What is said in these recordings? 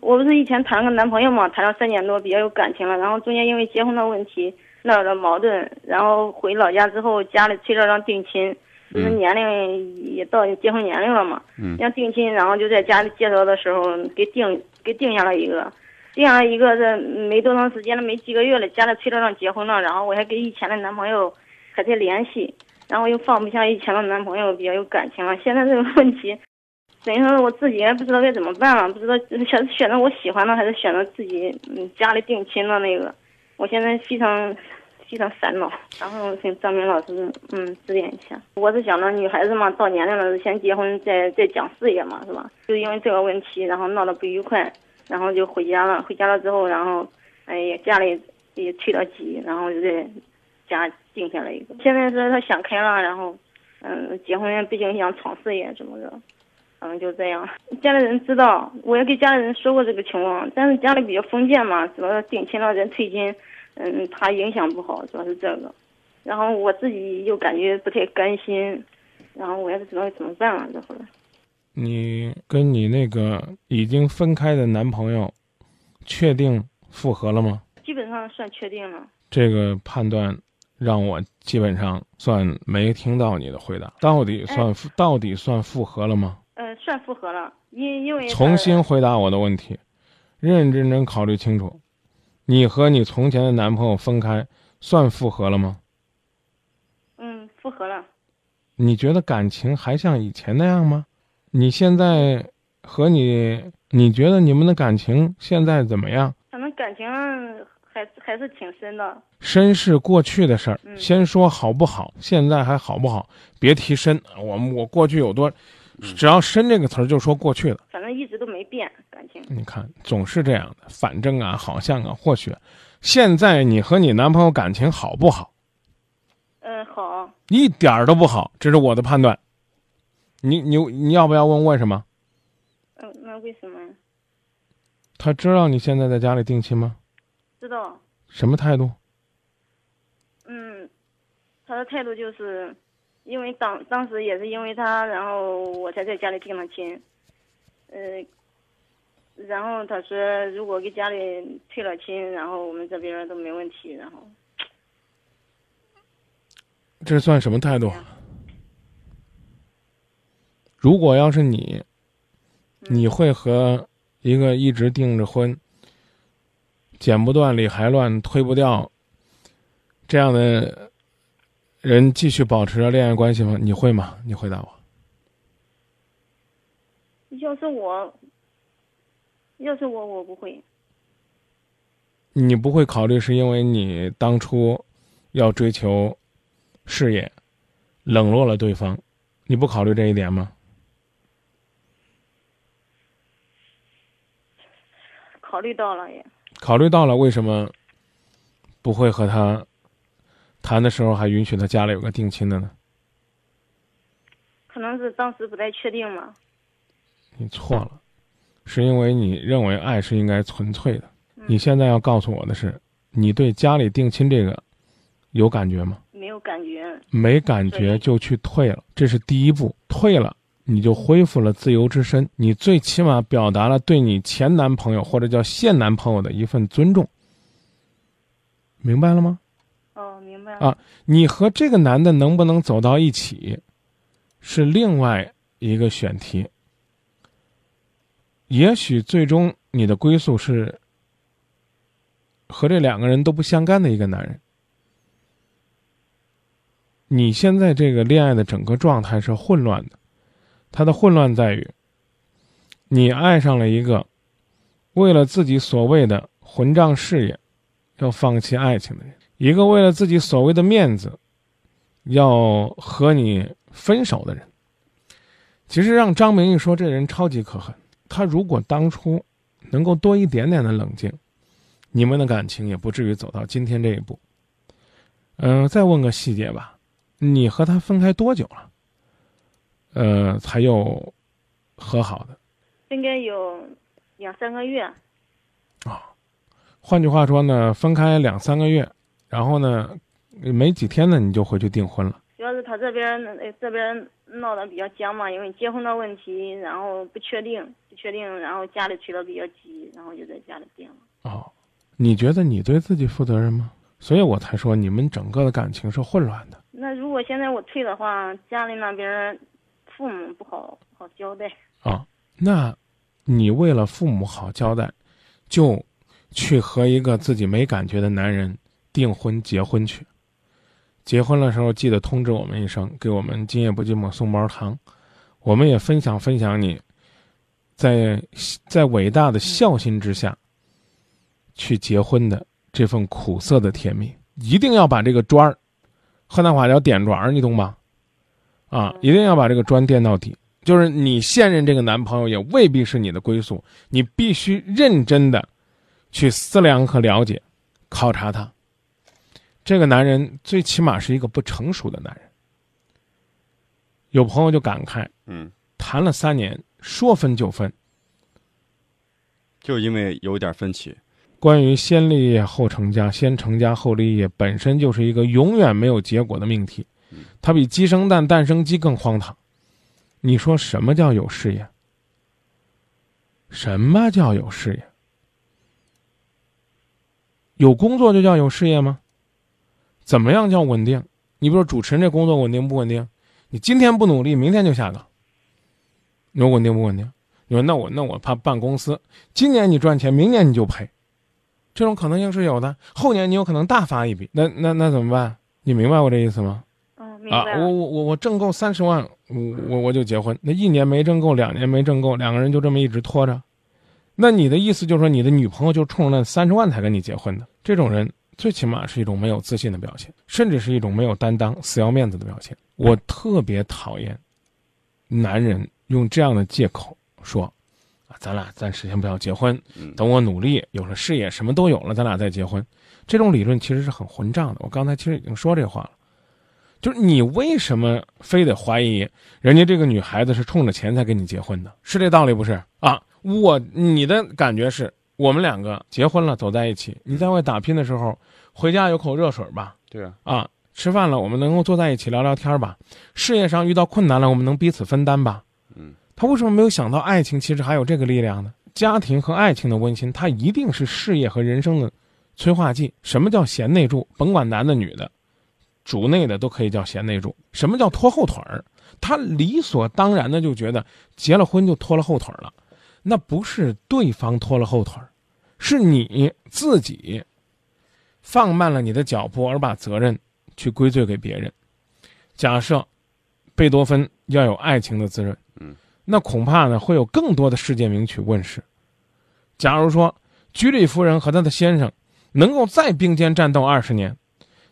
我不是以前谈了个男朋友嘛，谈了三年多，比较有感情了。然后中间因为结婚的问题闹了矛盾，然后回老家之后，家里催着让定亲，就是年龄也到结婚年龄了嘛，嗯要定亲，然后就在家里介绍的时候给定给定下了一个，定下了一个这没多长时间了，没几个月了，家里催着让结婚了，然后我还跟以前的男朋友还在联系，然后又放不下以前的男朋友，比较有感情了。现在这个问题。等于说我自己也不知道该怎么办了，不知道选选择我喜欢的还是选择自己嗯家里定亲的那个，我现在非常非常烦恼，然后请张明老师嗯指点一下。我是想着女孩子嘛，到年龄了先结婚再再讲事业嘛，是吧？就因为这个问题，然后闹得不愉快，然后就回家了。回家了之后，然后哎呀家里也催得急，然后就在家定下了一个。现在是他想开了，然后嗯结婚毕竟想闯事业怎么着。嗯，就这样。家里人知道，我也给家里人说过这个情况，但是家里比较封建嘛，主要是定亲了人退亲，嗯，怕影响不好，主要是这个。然后我自己又感觉不太甘心，然后我也不知道怎么办了。这会儿，你跟你那个已经分开的男朋友，确定复合了吗？基本上算确定了。这个判断让我基本上算没听到你的回答。到底算复到底算复合了吗？呃，算复合了，因因为重新回答我的问题，认认真真考虑清楚，你和你从前的男朋友分开，算复合了吗？嗯复合了。你觉得感情还像以前那样吗？你现在和你，你觉得你们的感情现在怎么样？反正感情还还是挺深的。深是过去的事儿，嗯先说好不好，现在还好不好？别提深，我们我过去有多，只要“深”这个词儿就说过去了。反正一直都没变感情。你看，总是这样的，反正啊，好像啊，或许，现在你和你男朋友感情好不好？嗯，好。一点儿都不好，这是我的判断。你你你要不要问为什么？嗯，那为什么？他知道你现在在家里定亲吗？知道。什么态度？嗯，他的态度就是，因为当当时也是因为他，然后我才在家里定了亲，呃，然后他说如果给家里退了亲，然后我们这边都没问题，然后这算什么态度？如果要是你，你会和一个一直订着婚、剪不断、理还乱、推不掉这样的人继续保持着恋爱关系吗？你会吗？你回答我。要是我，要是我，我不会。你不会考虑是因为你当初要追求事业，冷落了对方，你不考虑这一点吗？考虑到了也。考虑到了，为什么不会和他谈的时候还允许他家里有个定亲的呢？可能是当时不太确定嘛。你错了，是因为你认为爱是应该纯粹的。你现在要告诉我的是，你对家里定亲这个有感觉吗？没有感觉。没感觉就去退了，这是第一步。退了，你就恢复了自由之身，你最起码表达了对你前男朋友或者叫现男朋友的一份尊重。明白了吗？啊，你和这个男的能不能走到一起，是另外一个选题。也许最终你的归宿是和这两个人都不相干的一个男人。你现在这个恋爱的整个状态是混乱的，它的混乱在于，你爱上了一个为了自己所谓的混账事业，要放弃爱情的人。一个为了自己所谓的面子，要和你分手的人，其实让张明一说，这人超级可恨。他如果当初能够多一点点的冷静，你们的感情也不至于走到今天这一步。嗯、再问个细节吧，你和他分开多久了？呃，才又和好的？应该有两三个月啊。换句话说呢，分开两三个月，然后呢，没几天呢，你就回去订婚了。主要是他这边呃这边闹得比较僵嘛，因为结婚的问题，然后不确定，不确定，然后家里催得比较急，然后就在家里定了。哦，你觉得你对自己负责任吗？所以我才说你们整个的感情是混乱的。那如果现在我退的话，家里那边父母不好好交代。啊，那，你为了父母好交代，就去和一个自己没感觉的男人订婚结婚去。结婚的时候记得通知我们一声，给我们今夜不寂寞送包糖，我们也分享分享你，在在伟大的孝心之下，去结婚的这份苦涩的甜蜜，一定要把这个砖儿，河南话叫点砖儿，你懂吗？啊，一定要把这个砖垫到底。就是你现任这个男朋友也未必是你的归宿，你必须认真的去思量和了解、考察他。这个男人最起码是一个不成熟的男人。有朋友就感慨，嗯，谈了三年，说分就分，就因为有点分歧。关于先立业后成家，先成家后立业，本身就是一个永远没有结果的命题，它比鸡生蛋，蛋生鸡更荒唐。你说什么叫有事业？什么叫有事业？有工作就叫有事业吗？怎么样叫稳定？你比如说主持人这工作稳定不稳定？你今天不努力，明天就下岗。你说稳定不稳定？你说那我那我怕办公司，今年你赚钱，明年你就赔，这种可能性是有的。后年你有可能大发一笔，那那那怎么办？你明白我这意思吗？嗯，明啊，白啊。我我我我挣够三十万，我我我就结婚。那一年没挣够，两年没挣够，两个人就这么一直拖着。那你的意思就是说，你的女朋友就冲着那三十万才跟你结婚的？这种人最起码是一种没有自信的表现，甚至是一种没有担当、死要面子的表现。我特别讨厌男人用这样的借口说：“啊，咱俩暂时先不要结婚，嗯等我努力有了事业，什么都有了，咱俩再结婚。”这种理论其实是很混账的。我刚才其实已经说这话了。就是你为什么非得怀疑人家这个女孩子是冲着钱才跟你结婚的？是这道理不是啊？我你的感觉是我们两个结婚了，走在一起，你在外打拼的时候，回家有口热水吧？对啊，啊，吃饭了，我们能够坐在一起聊聊天吧？事业上遇到困难了，我们能彼此分担吧？嗯，他为什么没有想到爱情其实还有这个力量呢？家庭和爱情的温馨，它一定是事业和人生的催化剂。什么叫贤内助？甭管男的女的。主内的都可以叫贤内助。什么叫拖后腿儿？他理所当然的就觉得结了婚就拖了后腿儿了，那不是对方拖了后腿儿，是你自己放慢了你的脚步，而把责任去归罪给别人。假设贝多芬要有爱情的滋润，嗯，那恐怕呢会有更多的世界名曲问世。假如说居里夫人和她的先生能够再并肩战斗二十年。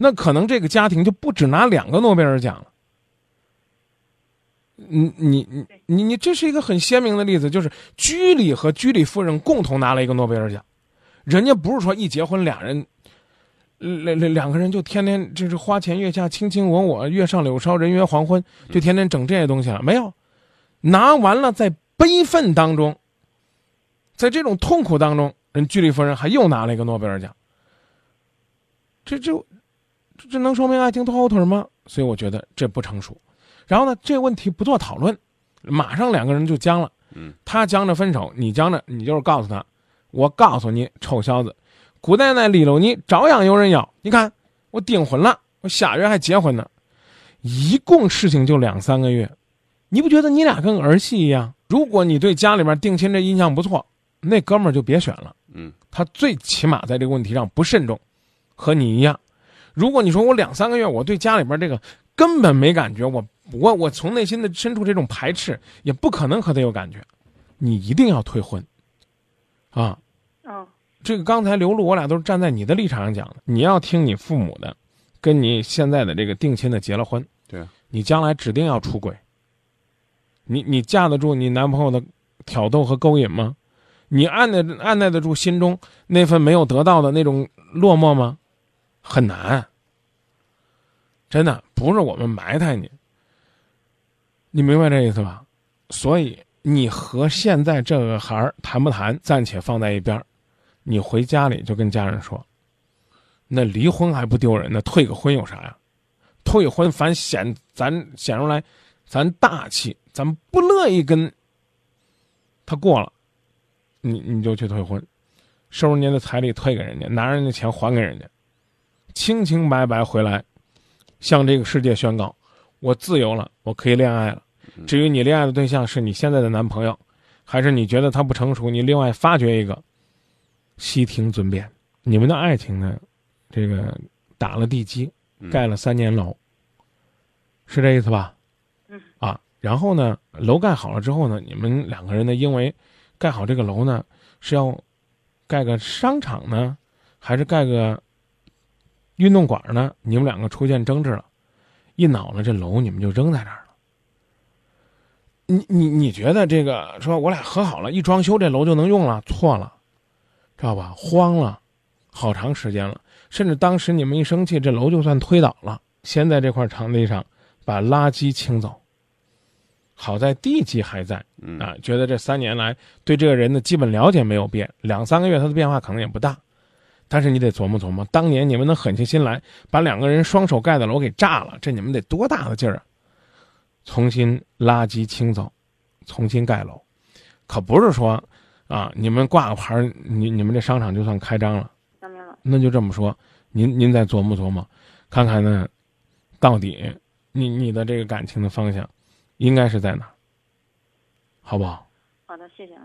那可能这个家庭就不止拿两个诺贝尔奖了。你你你你你，这是一个很鲜明的例子，就是居里和居里夫人共同拿了一个诺贝尔奖，人家不是说一结婚俩人，两两两个人就天天就是花前月下卿卿我我，月上柳梢人约黄昏，就天天整这些东西了。没有，拿完了在悲愤当中，在这种痛苦当中，人居里夫人还又拿了一个诺贝尔奖。这就。这这能说明爱情拖后腿吗？所以我觉得这不成熟。然后呢，这个问题不做讨论，马上两个人就僵了。嗯，他僵着分手，你僵着，你就是告诉他，我告诉你，臭小子，古代那里头你照样有人要。你看我订婚了，我下月还结婚呢，一共事情就两三个月，你不觉得你俩跟儿戏一样？如果你对家里边定亲这印象不错，那哥们儿就别选了。嗯，他最起码在这个问题上不慎重，和你一样。如果你说我两三个月，我对家里边这个根本没感觉，我我我从内心的深处这种排斥，也不可能和他有感觉，你一定要退婚，啊，嗯，这个刚才刘露我俩都是站在你的立场上讲的，你要听你父母的，跟你现在的这个定亲的结了婚，对，你将来指定要出轨，你你架得住你男朋友的挑逗和勾引吗？你按耐按耐得住心中那份没有得到的那种落寞吗？很难，真的不是我们埋汰你，你明白这意思吧？所以你和现在这个孩儿谈不谈，暂且放在一边你回家里就跟家人说，那离婚还不丢人呢，退个婚有啥呀？退婚反显咱显出来咱大气，咱不乐意跟他过了，你你就去退婚，收人家的彩礼退给人家，拿人家钱还给人家，清清白白回来，向这个世界宣告：我自由了，我可以恋爱了。至于你恋爱的对象是你现在的男朋友，还是你觉得他不成熟，你另外发掘一个，悉听尊便。你们的爱情呢，这个打了地基，盖了三年楼，是这意思吧？嗯。啊，然后呢，楼盖好了之后呢，你们两个人呢，因为盖好这个楼呢，是要盖个商场呢，还是盖个运动馆呢？你们两个出现争执了，一恼了，这楼你们就扔在这儿了。你你你觉得这个说我俩和好了，一装修这楼就能用了？错了，知道吧？慌了，好长时间了，甚至当时你们一生气，这楼就算推倒了。先在这块场地上把垃圾清走，好在地基还在啊。觉得这三年来对这个人的基本了解没有变，两三个月他的变化可能也不大，但是你得琢磨琢磨，当年你们能狠下心来把两个人双手盖的楼给炸了，这你们得多大的劲儿啊！重新垃圾清走，重新盖楼，可不是说，啊，你们挂个牌儿，你你们这商场就算开张了。那就这么说，您您再琢磨琢磨，看看呢，到底你你的这个感情的方向，应该是在哪？好不好？好的，谢谢啊。